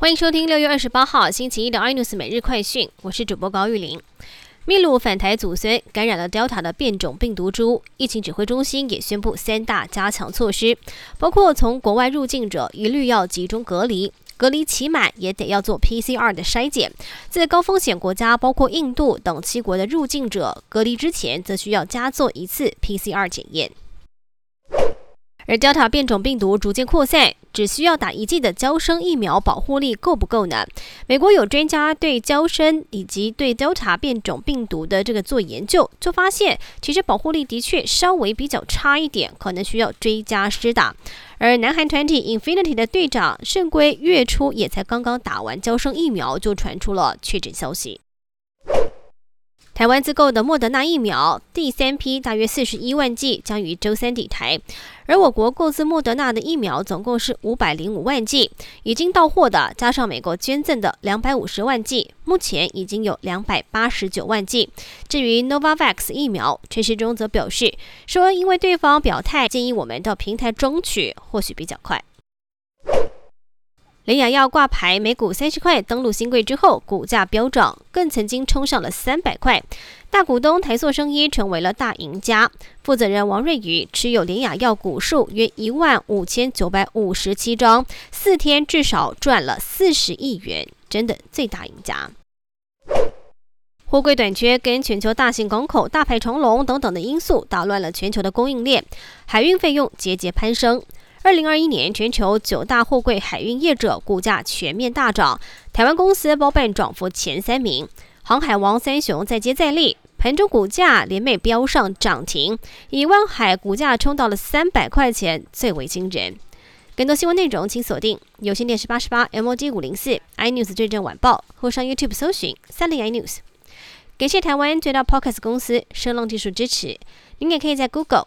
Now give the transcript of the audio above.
欢迎收听六月二十八号星期一的 iNews 每日快讯，我是主播高玉玲。秘鲁返台祖孙感染了 Delta 的变种病毒株，疫情指挥中心也宣布三大加强措施，包括从国外入境者一律要集中隔离，隔离期满也得要做 PCR 的筛检。在高风险国家，包括印度等七国的入境者，隔离之前则需要加做一次 PCR 检验。而 Delta 变种病毒逐渐扩散，只需要打一剂的胶生疫苗保护力够不够呢？美国有专家对胶生以及对 Delta 变种病毒的这个做研究，就发现其实保护力的确稍微比较差一点，可能需要追加施打。而南韩团体 Infinity 的队长圣圭月初也才刚刚打完胶生疫苗，就传出了确诊消息。台湾自购的莫德纳疫苗第三批大约四十一万剂将于周三抵台，而我国购自莫德纳的疫苗总共是五百零五万剂，已经到货的加上美国捐赠的两百五十万剂，目前已经有两百八十九万剂。至于 Novavax 疫苗，陈时中则表示说，因为对方表态建议我们到平台争取，或许比较快。联雅药挂牌每股三十块登陆新贵之后，股价飙涨，更曾经冲上了三百块。大股东台塑生医成为了大赢家。负责人王瑞宇持有联雅药股数约一万五千九百五十七张，四天至少赚了四十亿元，真的最大赢家。货柜短缺跟全球大型港口大排长龙等等的因素，打乱了全球的供应链，海运费用节节攀升。二零二一年，全球九大货柜海运业者股价全面大涨，台湾公司包办涨幅前三名。航海王三雄再接再厉，盘中股价连袂飙上涨停，以万海股价冲到了三百块钱，最为惊人。更多新闻内容，请锁定有线电视八十八 MOD 五零四 iNews 最正晚报，或上 YouTube 搜寻三零 iNews。感谢台湾最大 Podcast 公司声浪技术支持，您也可以在 Google。